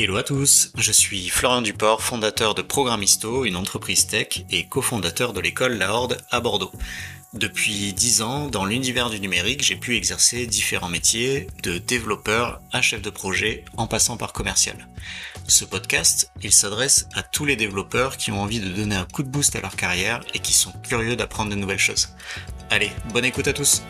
Hello à tous, je suis Florian Duport, fondateur de Programmisto, une entreprise tech et cofondateur de l'école La Horde à Bordeaux. Depuis 10 ans, dans l'univers du numérique, j'ai pu exercer différents métiers, de développeur à chef de projet, en passant par commercial. Ce podcast, il s'adresse à tous les développeurs qui ont envie de donner un coup de boost à leur carrière et qui sont curieux d'apprendre de nouvelles choses. Allez, bonne écoute à tous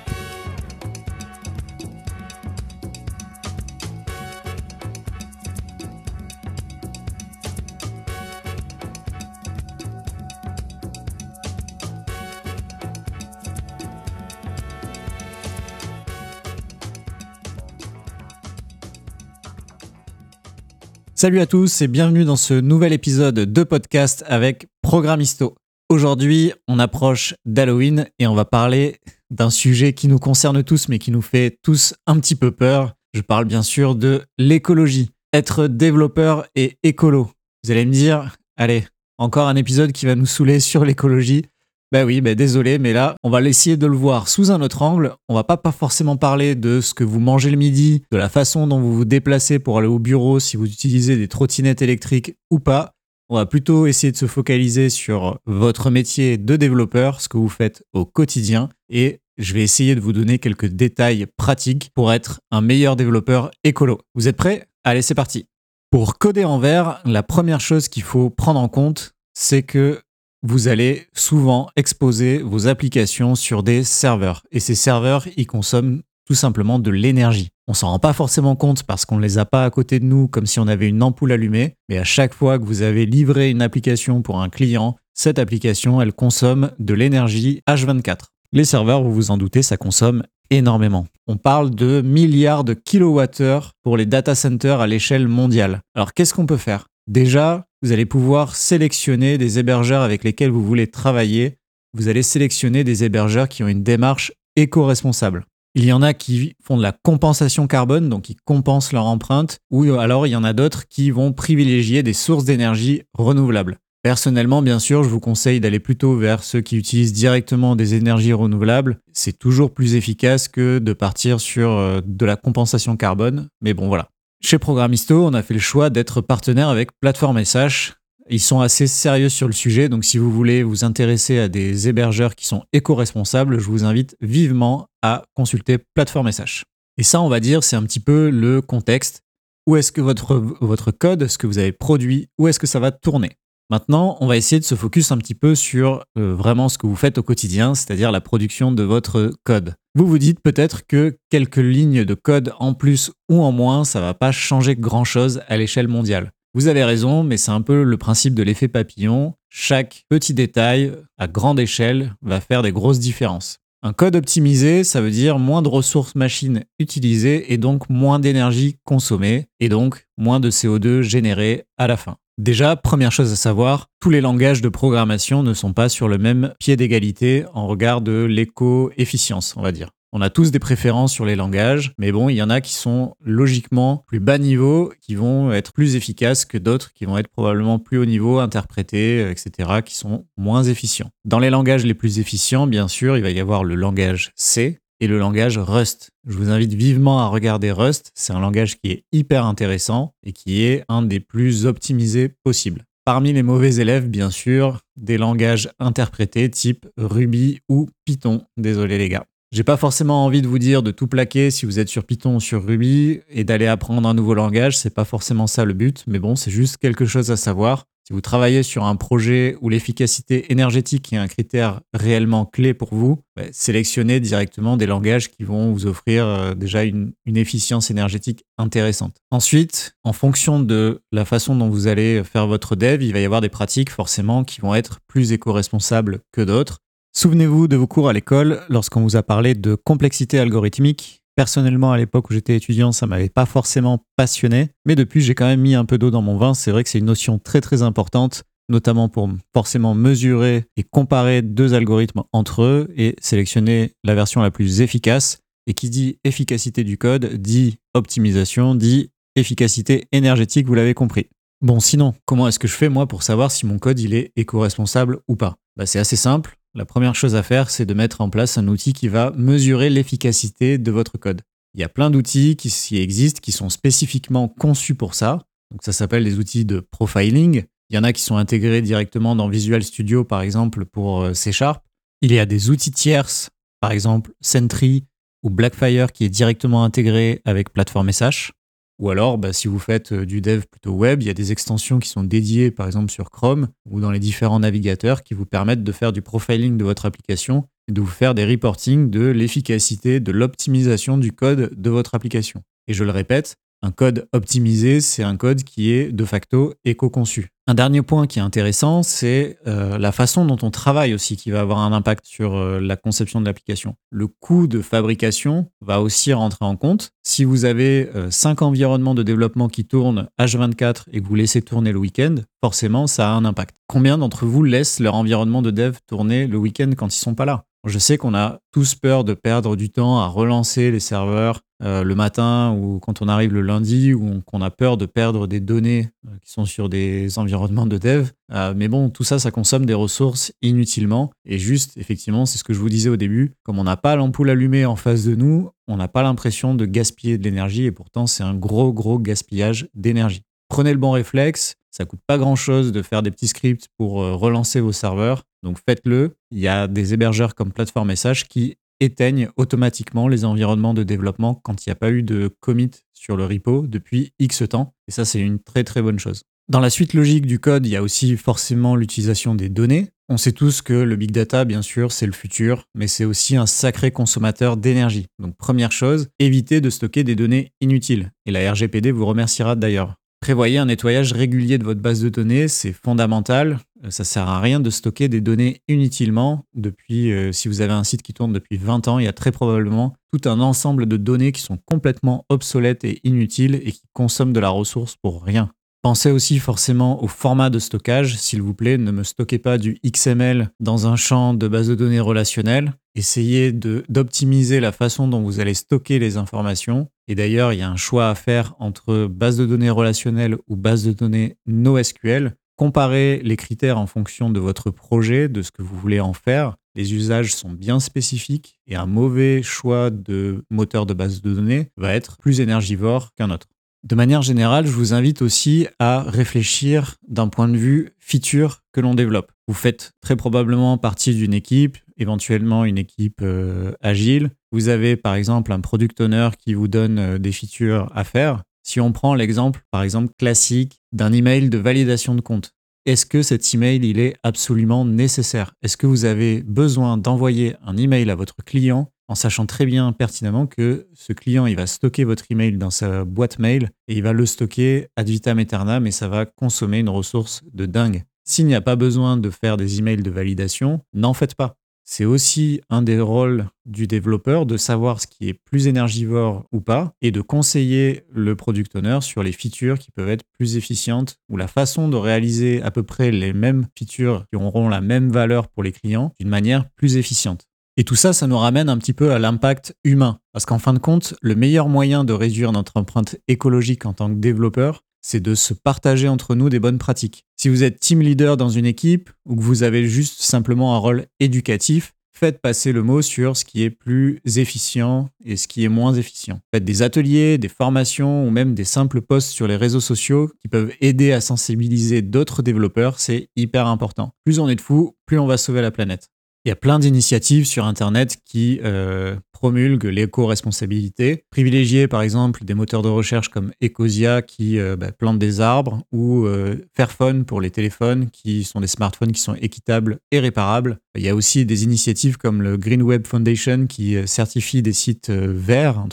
Salut à tous et bienvenue dans ce nouvel épisode de podcast avec Programmisto. Aujourd'hui, on approche d'Halloween et on va parler d'un sujet qui nous concerne tous mais qui nous fait tous un petit peu peur. Je parle bien sûr de l'écologie. Être développeur et écolo. Vous allez me dire, allez, encore un épisode qui va nous saouler sur l'écologie. Ben oui, ben désolé, mais là, on va essayer de le voir sous un autre angle. On va pas, pas forcément parler de ce que vous mangez le midi, de la façon dont vous vous déplacez pour aller au bureau, si vous utilisez des trottinettes électriques ou pas. On va plutôt essayer de se focaliser sur votre métier de développeur, ce que vous faites au quotidien, et je vais essayer de vous donner quelques détails pratiques pour être un meilleur développeur écolo. Vous êtes prêts? Allez, c'est parti. Pour coder en vert, la première chose qu'il faut prendre en compte, c'est que vous allez souvent exposer vos applications sur des serveurs. Et ces serveurs, ils consomment tout simplement de l'énergie. On s'en rend pas forcément compte parce qu'on ne les a pas à côté de nous comme si on avait une ampoule allumée, mais à chaque fois que vous avez livré une application pour un client, cette application, elle consomme de l'énergie H24. Les serveurs, vous vous en doutez, ça consomme énormément. On parle de milliards de kilowattheures pour les data centers à l'échelle mondiale. Alors qu'est-ce qu'on peut faire? Déjà, vous allez pouvoir sélectionner des hébergeurs avec lesquels vous voulez travailler. Vous allez sélectionner des hébergeurs qui ont une démarche éco-responsable. Il y en a qui font de la compensation carbone, donc qui compensent leur empreinte, ou alors il y en a d'autres qui vont privilégier des sources d'énergie renouvelables. Personnellement, bien sûr, je vous conseille d'aller plutôt vers ceux qui utilisent directement des énergies renouvelables. C'est toujours plus efficace que de partir sur euh, de la compensation carbone. Mais bon, voilà. Chez Programmisto, on a fait le choix d'être partenaire avec Platform SH. Ils sont assez sérieux sur le sujet, donc si vous voulez vous intéresser à des hébergeurs qui sont éco-responsables, je vous invite vivement à consulter Platform SH. Et ça, on va dire, c'est un petit peu le contexte. Où est-ce que votre, votre code, ce que vous avez produit, où est-ce que ça va tourner? Maintenant, on va essayer de se focus un petit peu sur euh, vraiment ce que vous faites au quotidien, c'est-à-dire la production de votre code. Vous vous dites peut-être que quelques lignes de code en plus ou en moins, ça va pas changer grand-chose à l'échelle mondiale. Vous avez raison, mais c'est un peu le principe de l'effet papillon. Chaque petit détail à grande échelle va faire des grosses différences. Un code optimisé, ça veut dire moins de ressources machines utilisées et donc moins d'énergie consommée et donc moins de CO2 généré à la fin. Déjà, première chose à savoir, tous les langages de programmation ne sont pas sur le même pied d'égalité en regard de l'éco-efficience, on va dire. On a tous des préférences sur les langages, mais bon, il y en a qui sont logiquement plus bas niveau, qui vont être plus efficaces que d'autres qui vont être probablement plus haut niveau, interprétés, etc., qui sont moins efficients. Dans les langages les plus efficients, bien sûr, il va y avoir le langage C, et le langage Rust. Je vous invite vivement à regarder Rust, c'est un langage qui est hyper intéressant et qui est un des plus optimisés possibles. Parmi les mauvais élèves, bien sûr, des langages interprétés type Ruby ou Python. Désolé les gars. J'ai pas forcément envie de vous dire de tout plaquer si vous êtes sur Python ou sur Ruby et d'aller apprendre un nouveau langage, c'est pas forcément ça le but, mais bon, c'est juste quelque chose à savoir. Si vous travaillez sur un projet où l'efficacité énergétique est un critère réellement clé pour vous, bah, sélectionnez directement des langages qui vont vous offrir euh, déjà une, une, efficience énergétique intéressante. Ensuite, en fonction de la façon dont vous allez faire votre dev, il va y avoir des pratiques forcément qui vont être plus éco-responsables que d'autres. Souvenez-vous de vos cours à l'école lorsqu'on vous a parlé de complexité algorithmique. Personnellement, à l'époque où j'étais étudiant, ça m'avait pas forcément passionné, mais depuis, j'ai quand même mis un peu d'eau dans mon vin. C'est vrai que c'est une notion très très importante, notamment pour forcément mesurer et comparer deux algorithmes entre eux et sélectionner la version la plus efficace. Et qui dit efficacité du code dit optimisation, dit efficacité énergétique, vous l'avez compris. Bon, sinon, comment est-ce que je fais moi pour savoir si mon code il est éco-responsable ou pas? Bah, C'est assez simple. La première chose à faire, c'est de mettre en place un outil qui va mesurer l'efficacité de votre code. Il y a plein d'outils qui existent, qui sont spécifiquement conçus pour ça. Donc ça s'appelle les outils de profiling. Il y en a qui sont intégrés directement dans Visual Studio, par exemple, pour euh, C Sharp. Il y a des outils tierces, par exemple Sentry ou Blackfire, qui est directement intégré avec Platform SH. Ou alors, bah, si vous faites euh, du dev plutôt web, il y a des extensions qui sont dédiées, par exemple sur Chrome ou dans les différents navigateurs, qui vous permettent de faire du profiling de votre application de vous faire des reporting de l'efficacité, de l'optimisation du code de votre application. Et je le répète, un code optimisé, c'est un code qui est de facto éco-conçu. Un dernier point qui est intéressant, c'est euh, la façon dont on travaille aussi qui va avoir un impact sur euh, la conception de l'application. Le coût de fabrication va aussi rentrer en compte. Si vous avez euh, cinq environnements de développement qui tournent H24 et que vous laissez tourner le week-end, forcément, ça a un impact. Combien d'entre vous laissent leur environnement de dev tourner le week-end quand ils sont pas là? Je sais qu'on a tous peur de perdre du temps à relancer les serveurs euh, le matin ou quand on arrive le lundi ou qu'on a peur de perdre des données euh, qui sont sur des environnements de dev. Euh, mais bon, tout ça, ça consomme des ressources inutilement. Et juste, effectivement, c'est ce que je vous disais au début, comme on n'a pas l'ampoule allumée en face de nous, on n'a pas l'impression de gaspiller de l'énergie et pourtant c'est un gros, gros gaspillage d'énergie. Prenez le bon réflexe, ça coûte pas grand chose de faire des petits scripts pour relancer vos serveurs. Donc faites-le. Il y a des hébergeurs comme Plateforme SH qui éteignent automatiquement les environnements de développement quand il n'y a pas eu de commit sur le repo depuis X temps. Et ça, c'est une très très bonne chose. Dans la suite logique du code, il y a aussi forcément l'utilisation des données. On sait tous que le big data, bien sûr, c'est le futur, mais c'est aussi un sacré consommateur d'énergie. Donc première chose, évitez de stocker des données inutiles. Et la RGPD vous remerciera d'ailleurs. Prévoyez un nettoyage régulier de votre base de données, c'est fondamental. Euh, ça sert à rien de stocker des données inutilement. Depuis, euh, si vous avez un site qui tourne depuis 20 ans, il y a très probablement tout un ensemble de données qui sont complètement obsolètes et inutiles et qui consomment de la ressource pour rien. Pensez aussi forcément au format de stockage. S'il vous plaît, ne me stockez pas du XML dans un champ de base de données relationnelle. Essayez d'optimiser la façon dont vous allez stocker les informations. Et d'ailleurs, il y a un choix à faire entre base de données relationnelle ou base de données NoSQL. Comparez les critères en fonction de votre projet, de ce que vous voulez en faire. Les usages sont bien spécifiques et un mauvais choix de moteur de base de données va être plus énergivore qu'un autre. De manière générale, je vous invite aussi à réfléchir d'un point de vue feature que l'on développe. Vous faites très probablement partie d'une équipe, éventuellement une équipe euh, agile. Vous avez par exemple un product owner qui vous donne euh, des features à faire. Si on prend l'exemple par exemple classique d'un email de validation de compte, est-ce que cet email il est absolument nécessaire? Est-ce que vous avez besoin d'envoyer un email à votre client en sachant très bien pertinemment que ce client, il va stocker votre email dans sa boîte mail et il va le stocker ad vitam aeternam et ça va consommer une ressource de dingue? S'il n'y a pas besoin de faire des emails de validation, n'en faites pas. C'est aussi un des rôles du développeur de savoir ce qui est plus énergivore ou pas et de conseiller le product owner sur les features qui peuvent être plus efficientes ou la façon de réaliser à peu près les mêmes features qui auront la même valeur pour les clients d'une manière plus efficiente. Et tout ça, ça nous ramène un petit peu à l'impact humain. Parce qu'en fin de compte, le meilleur moyen de réduire notre empreinte écologique en tant que développeur, c'est de se partager entre nous des bonnes pratiques. Si vous êtes team leader dans une équipe ou que vous avez juste simplement un rôle éducatif, faites passer le mot sur ce qui est plus efficient et ce qui est moins efficient. Faites des ateliers, des formations ou même des simples posts sur les réseaux sociaux qui peuvent aider à sensibiliser d'autres développeurs, c'est hyper important. Plus on est de fous, plus on va sauver la planète. Il y a plein d'initiatives sur Internet qui euh, promulguent l'éco-responsabilité. Privilégier par exemple des moteurs de recherche comme Ecosia qui euh, bah, plantent des arbres ou euh, Fairphone pour les téléphones qui sont des smartphones qui sont équitables et réparables. Il y a aussi des initiatives comme le Green Web Foundation qui certifie des sites verts.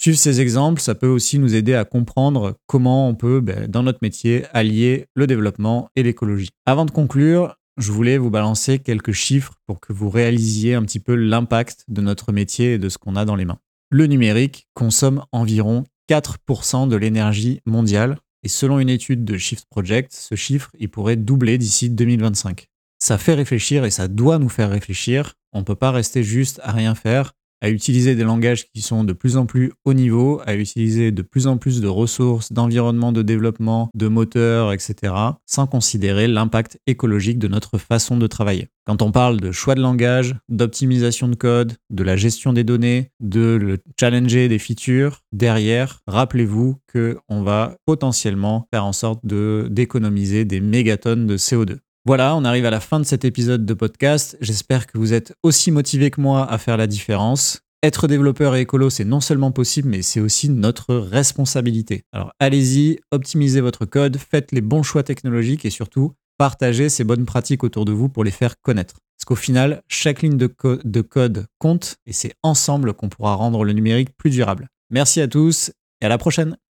Suivre ces exemples, ça peut aussi nous aider à comprendre comment on peut, bah, dans notre métier, allier le développement et l'écologie. Avant de conclure, je voulais vous balancer quelques chiffres pour que vous réalisiez un petit peu l'impact de notre métier et de ce qu'on a dans les mains. Le numérique consomme environ 4% de l'énergie mondiale et selon une étude de Shift Project, ce chiffre pourrait doubler d'ici 2025. Ça fait réfléchir et ça doit nous faire réfléchir. On ne peut pas rester juste à rien faire. À utiliser des langages qui sont de plus en plus haut niveau, à utiliser de plus en plus de ressources, d'environnement de développement, de moteurs, etc., sans considérer l'impact écologique de notre façon de travailler. Quand on parle de choix de langage, d'optimisation de code, de la gestion des données, de le challenger des features, derrière, rappelez-vous qu'on va potentiellement faire en sorte de d'économiser des mégatonnes de CO2. Voilà, on arrive à la fin de cet épisode de podcast. J'espère que vous êtes aussi motivé que moi à faire la différence. Être développeur et écolo, c'est non seulement possible, mais c'est aussi notre responsabilité. Alors allez-y, optimisez votre code, faites les bons choix technologiques et surtout, partagez ces bonnes pratiques autour de vous pour les faire connaître. Parce qu'au final, chaque ligne de, de code compte et c'est ensemble qu'on pourra rendre le numérique plus durable. Merci à tous et à la prochaine